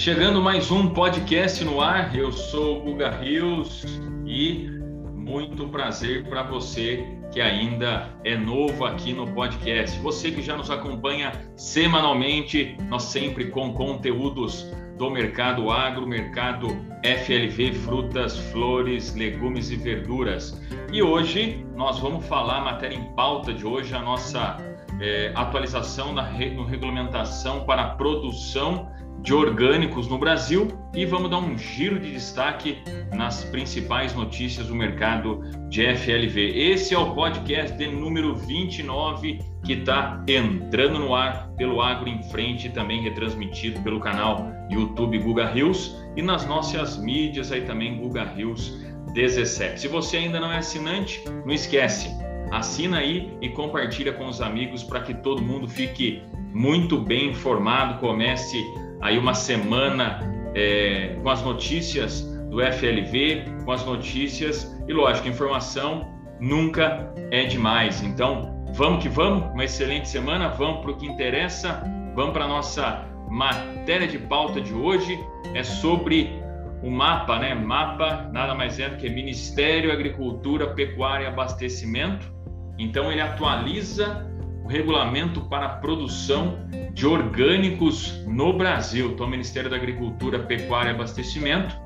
Chegando mais um podcast no ar, eu sou o Guga Rios e muito prazer para você que ainda é novo aqui no podcast. Você que já nos acompanha semanalmente, nós sempre com conteúdos do mercado agro, mercado FLV, frutas, flores, legumes e verduras. E hoje nós vamos falar, a matéria em pauta de hoje, a nossa é, atualização na re, regulamentação para a produção de orgânicos no Brasil e vamos dar um giro de destaque nas principais notícias do mercado de FLV. Esse é o podcast de número 29 que está entrando no ar pelo Agro em Frente, também retransmitido pelo canal YouTube Guga Rios e nas nossas mídias aí também Guga Rios 17. Se você ainda não é assinante, não esquece, assina aí e compartilha com os amigos para que todo mundo fique muito bem informado, comece aí uma semana é, com as notícias do FLV, com as notícias e, lógico, informação nunca é demais. Então, vamos que vamos, uma excelente semana, vamos para o que interessa, vamos para a nossa matéria de pauta de hoje, é sobre o mapa, né? Mapa nada mais é do que Ministério Agricultura, Pecuária e Abastecimento. Então, ele atualiza regulamento para a produção de orgânicos no Brasil. Então, o Ministério da Agricultura, Pecuária e Abastecimento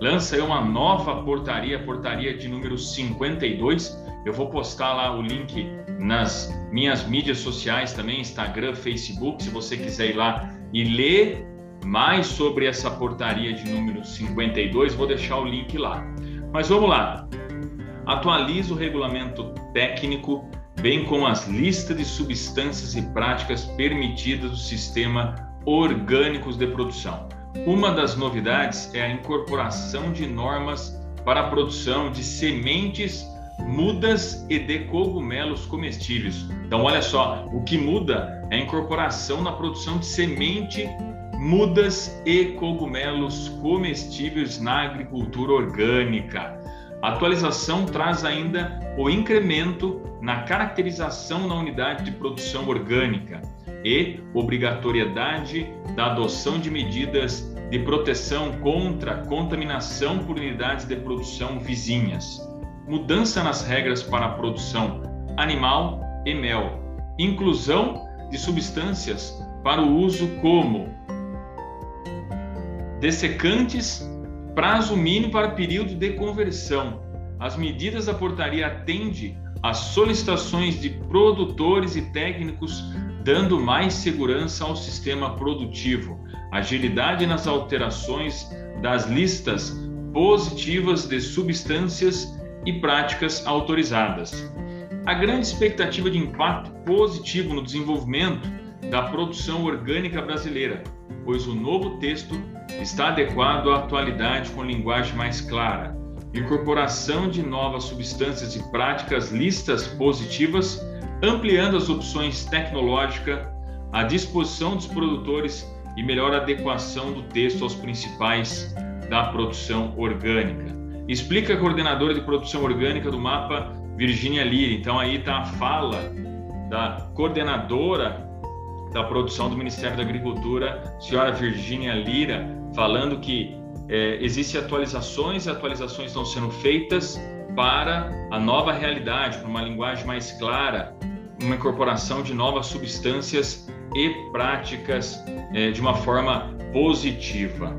lança uma nova portaria, portaria de número 52. Eu vou postar lá o link nas minhas mídias sociais também, Instagram, Facebook, se você quiser ir lá e ler mais sobre essa portaria de número 52, vou deixar o link lá. Mas vamos lá. Atualiza o regulamento técnico bem como as listas de substâncias e práticas permitidas do sistema orgânicos de produção. Uma das novidades é a incorporação de normas para a produção de sementes, mudas e de cogumelos comestíveis. Então, olha só, o que muda é a incorporação na produção de semente, mudas e cogumelos comestíveis na agricultura orgânica. A atualização traz ainda o incremento na caracterização na unidade de produção orgânica e obrigatoriedade da adoção de medidas de proteção contra contaminação por unidades de produção vizinhas, mudança nas regras para a produção animal e mel, inclusão de substâncias para o uso como dessecantes, prazo mínimo para período de conversão. As medidas da portaria atendem as solicitações de produtores e técnicos, dando mais segurança ao sistema produtivo, agilidade nas alterações das listas positivas de substâncias e práticas autorizadas. A grande expectativa de impacto positivo no desenvolvimento da produção orgânica brasileira, pois o novo texto está adequado à atualidade com linguagem mais clara, incorporação de novas substâncias e práticas listas positivas, ampliando as opções tecnológicas à disposição dos produtores e melhor adequação do texto aos principais da produção orgânica. Explica a coordenadora de produção orgânica do mapa, Virginia Lira. Então aí está a fala da coordenadora da produção do Ministério da Agricultura, senhora Virginia Lira, falando que é, existem atualizações e atualizações estão sendo feitas para a nova realidade, para uma linguagem mais clara, uma incorporação de novas substâncias e práticas é, de uma forma positiva.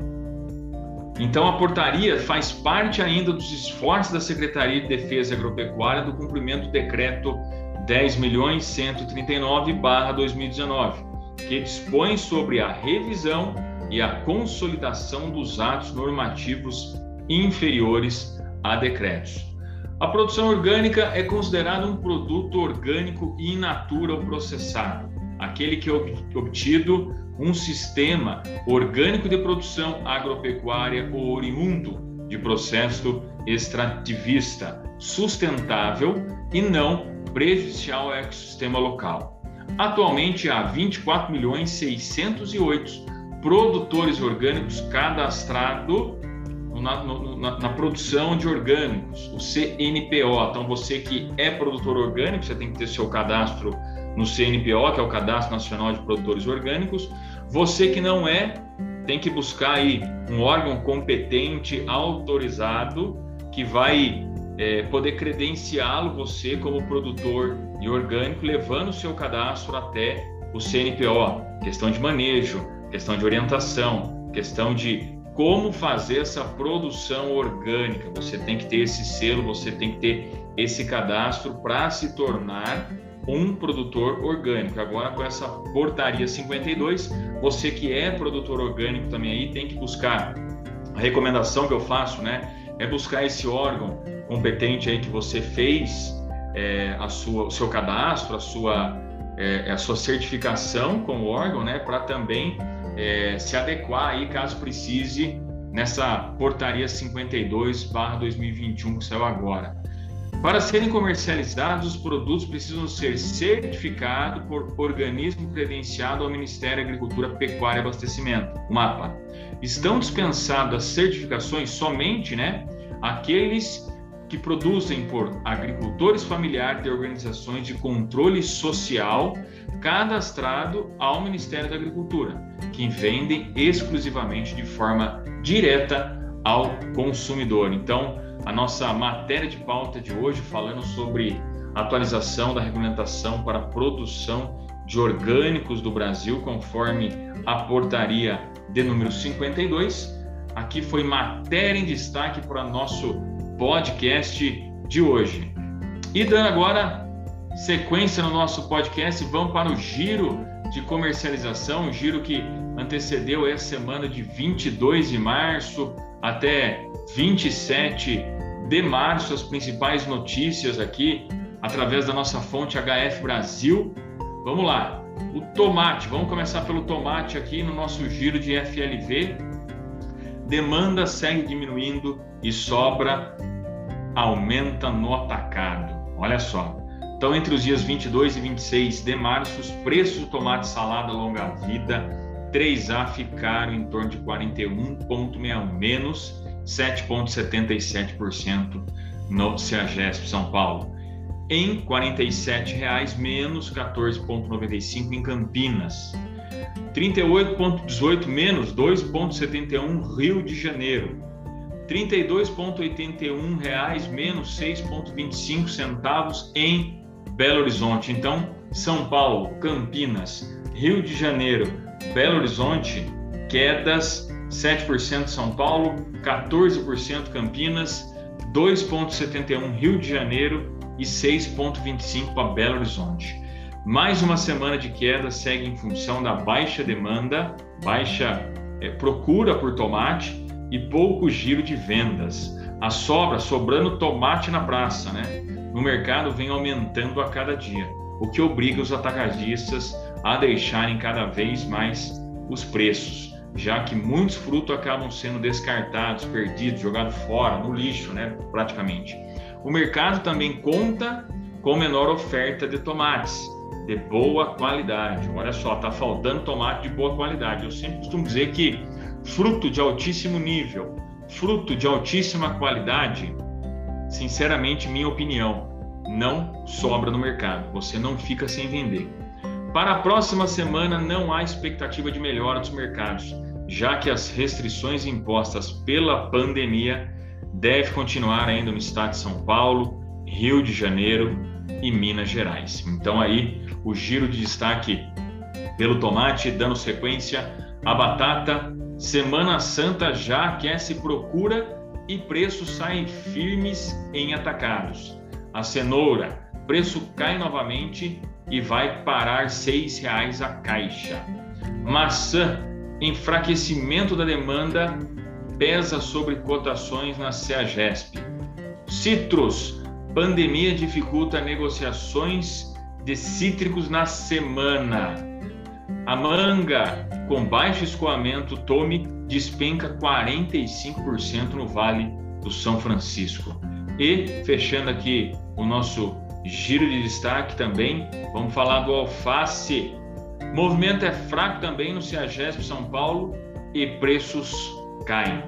Então, a portaria faz parte ainda dos esforços da Secretaria de Defesa Agropecuária do cumprimento do decreto 10.139/2019, que dispõe sobre a revisão e a consolidação dos atos normativos inferiores a decretos. A produção orgânica é considerada um produto orgânico in natura ou processado, aquele que é obtido um sistema orgânico de produção agropecuária ou oriundo de processo extrativista, sustentável e não prejudicial ao ecossistema local. Atualmente há 24 milhões 608 produtores orgânicos cadastrados na, na, na, produção de orgânicos, o CNPO. Então, você que é produtor orgânico, você tem que ter seu cadastro no CNPO, que é o Cadastro Nacional de Produtores Orgânicos. Você que não é, tem que buscar aí um órgão competente, autorizado, que vai é, poder credenciá-lo você como produtor de orgânico, levando o seu cadastro até o CNPO, questão de manejo, questão de orientação, questão de como fazer essa produção orgânica. Você tem que ter esse selo, você tem que ter esse cadastro para se tornar um produtor orgânico. Agora, com essa portaria 52, você que é produtor orgânico também aí tem que buscar a recomendação que eu faço, né? É buscar esse órgão competente aí que você fez é, a sua, o seu cadastro, a sua, é, a sua certificação como órgão, né? Para também é, se adequar aí caso precise nessa portaria 52/2021 que saiu agora. Para serem comercializados, os produtos precisam ser certificados por organismo credenciado ao Ministério da Agricultura, Pecuária e Abastecimento, MAPA. Estão dispensadas as certificações somente, né, aqueles que produzem por agricultores familiares de organizações de controle social cadastrado ao Ministério da Agricultura, que vendem exclusivamente de forma direta ao consumidor. Então, a nossa matéria de pauta de hoje falando sobre atualização da regulamentação para a produção de orgânicos do Brasil, conforme a portaria de número 52. Aqui foi matéria em destaque para nosso podcast de hoje. E dando agora sequência no nosso podcast, vamos para o giro de comercialização, um giro que antecedeu a semana de 22 de março até 27 de março, as principais notícias aqui através da nossa fonte HF Brasil. Vamos lá. O tomate, vamos começar pelo tomate aqui no nosso giro de FLV. Demanda segue diminuindo e sobra aumenta no atacado. Olha só. Então, entre os dias 22 e 26 de março, os preços do tomate salada longa vida 3A ficaram em torno de 41,61 menos 7,77% no CEAGESP São Paulo. Em R$ 47,00 menos 14,95 em Campinas. 38,18 menos 2,71 Rio de Janeiro. 32,81 reais menos 6,25 centavos em Belo Horizonte. Então, São Paulo, Campinas, Rio de Janeiro, Belo Horizonte, quedas 7% São Paulo, 14% Campinas, 2,71% Rio de Janeiro e 6,25% para Belo Horizonte. Mais uma semana de queda segue em função da baixa demanda, baixa é, procura por tomate e pouco giro de vendas. A sobra, sobrando tomate na praça, né? No mercado vem aumentando a cada dia, o que obriga os atacadistas a deixarem cada vez mais os preços já que muitos frutos acabam sendo descartados, perdidos, jogados fora, no lixo, né, praticamente. O mercado também conta com menor oferta de tomates de boa qualidade. Olha só, tá faltando tomate de boa qualidade. Eu sempre costumo dizer que fruto de altíssimo nível, fruto de altíssima qualidade, sinceramente, minha opinião, não sobra no mercado. Você não fica sem vender. Para a próxima semana não há expectativa de melhora dos mercados, já que as restrições impostas pela pandemia devem continuar ainda no estado de São Paulo, Rio de Janeiro e Minas Gerais. Então aí o giro de destaque pelo tomate, dando sequência, a batata, Semana Santa já aquece procura e preços saem firmes em atacados. A cenoura, preço cai novamente e vai parar R$ 6,00 a caixa. Maçã, enfraquecimento da demanda pesa sobre cotações na CEAGESP. Citrus, pandemia dificulta negociações de cítricos na semana. A manga, com baixo escoamento, tome despenca 45% no Vale do São Francisco. E, fechando aqui o nosso Giro de destaque também, vamos falar do alface. Movimento é fraco também no Ciagesp São Paulo e preços caem.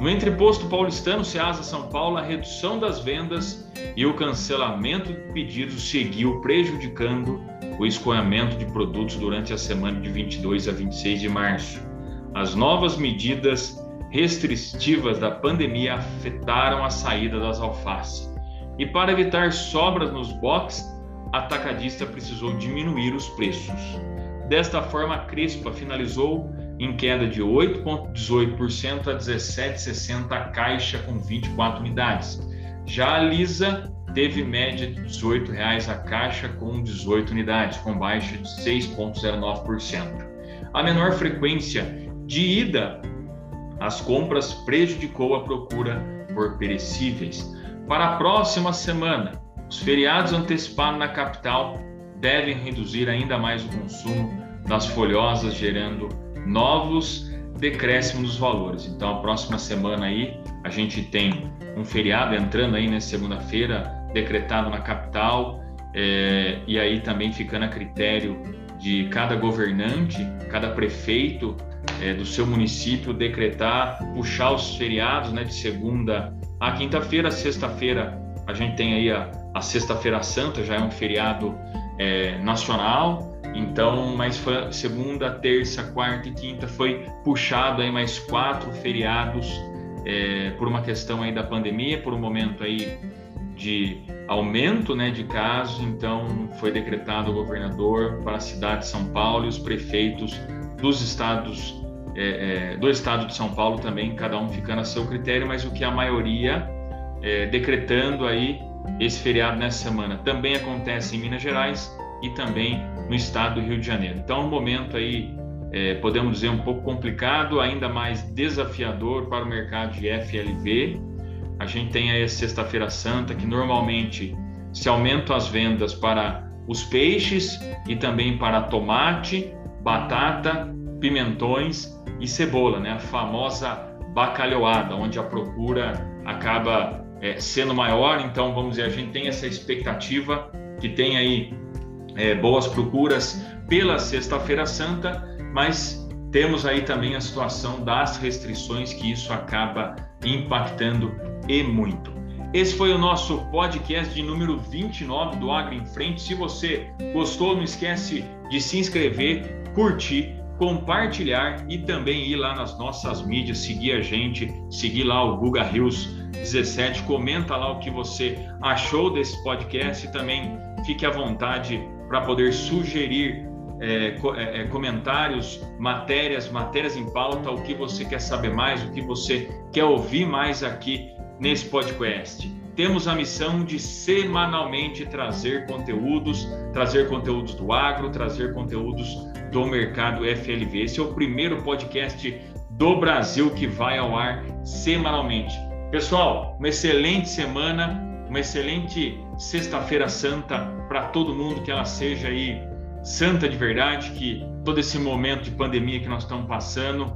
No entreposto paulistano Ceasa São Paulo, a redução das vendas e o cancelamento de pedidos seguiu prejudicando o escoamento de produtos durante a semana de 22 a 26 de março. as novas medidas restritivas da pandemia afetaram a saída das alfaces. E para evitar sobras nos boxes, a atacadista precisou diminuir os preços. Desta forma, a Crespa finalizou em queda de 8,18% a 17,60 a caixa com 24 unidades. Já a Lisa teve média de R$ 18,00 a caixa com 18 unidades, com baixa de 6,09%. A menor frequência de ida às compras prejudicou a procura por perecíveis. Para a próxima semana, os feriados antecipados na capital devem reduzir ainda mais o consumo das folhosas, gerando novos decréscimos nos valores. Então, a próxima semana aí a gente tem um feriado entrando aí na segunda-feira, decretado na capital, é, e aí também ficando a critério de cada governante, cada prefeito é, do seu município decretar, puxar os feriados né, de segunda a quinta-feira, sexta-feira a gente tem aí a, a Sexta-feira Santa, já é um feriado é, nacional, então, mas foi segunda, terça, quarta e quinta foi puxado aí mais quatro feriados é, por uma questão aí da pandemia, por um momento aí de aumento né, de casos, então foi decretado o governador para a cidade de São Paulo e os prefeitos dos estados é, é, do estado de São Paulo também, cada um ficando a seu critério, mas o que a maioria é, decretando aí esse feriado nessa semana. Também acontece em Minas Gerais e também no estado do Rio de Janeiro. Então, um momento aí, é, podemos dizer, um pouco complicado, ainda mais desafiador para o mercado de FLV, a gente tem aí a Sexta-feira Santa, que normalmente se aumentam as vendas para os peixes e também para tomate, batata, pimentões e cebola, né? A famosa bacalhoada, onde a procura acaba é, sendo maior. Então, vamos dizer, a gente tem essa expectativa que tem aí é, boas procuras pela Sexta-feira Santa, mas temos aí também a situação das restrições que isso acaba impactando e muito. Esse foi o nosso podcast de número 29 do Agro em Frente. Se você gostou, não esquece de se inscrever, curtir, compartilhar e também ir lá nas nossas mídias, seguir a gente, seguir lá o Guga Rios 17, comenta lá o que você achou desse podcast e também fique à vontade para poder sugerir é, é, é, comentários, matérias, matérias em pauta, o que você quer saber mais, o que você quer ouvir mais aqui nesse podcast. Temos a missão de semanalmente trazer conteúdos, trazer conteúdos do agro, trazer conteúdos do mercado FLV. Esse é o primeiro podcast do Brasil que vai ao ar semanalmente. Pessoal, uma excelente semana, uma excelente Sexta-feira Santa para todo mundo, que ela seja aí santa de verdade, que todo esse momento de pandemia que nós estamos passando,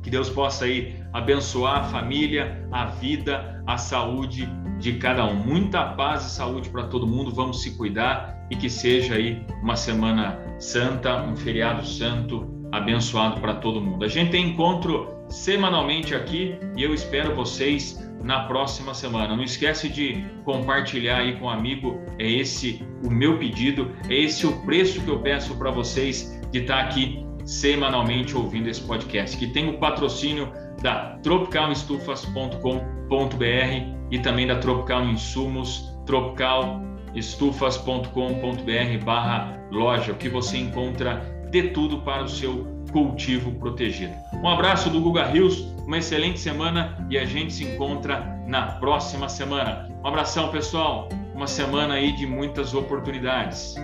que Deus possa aí abençoar a família, a vida, a saúde de cada um. Muita paz e saúde para todo mundo. Vamos se cuidar e que seja aí uma semana santa, um feriado santo, abençoado para todo mundo. A gente tem encontro semanalmente aqui e eu espero vocês na próxima semana. Não esquece de compartilhar aí com um amigo. É esse o meu pedido, é esse o preço que eu peço para vocês de estar tá aqui semanalmente ouvindo esse podcast, que tem o patrocínio da tropicalestufas.com.br e também da Tropical Insumos, tropicalestufas.com.br barra loja, o que você encontra de tudo para o seu cultivo protegido. Um abraço do Guga Rios, uma excelente semana e a gente se encontra na próxima semana. Um abração, pessoal. Uma semana aí de muitas oportunidades.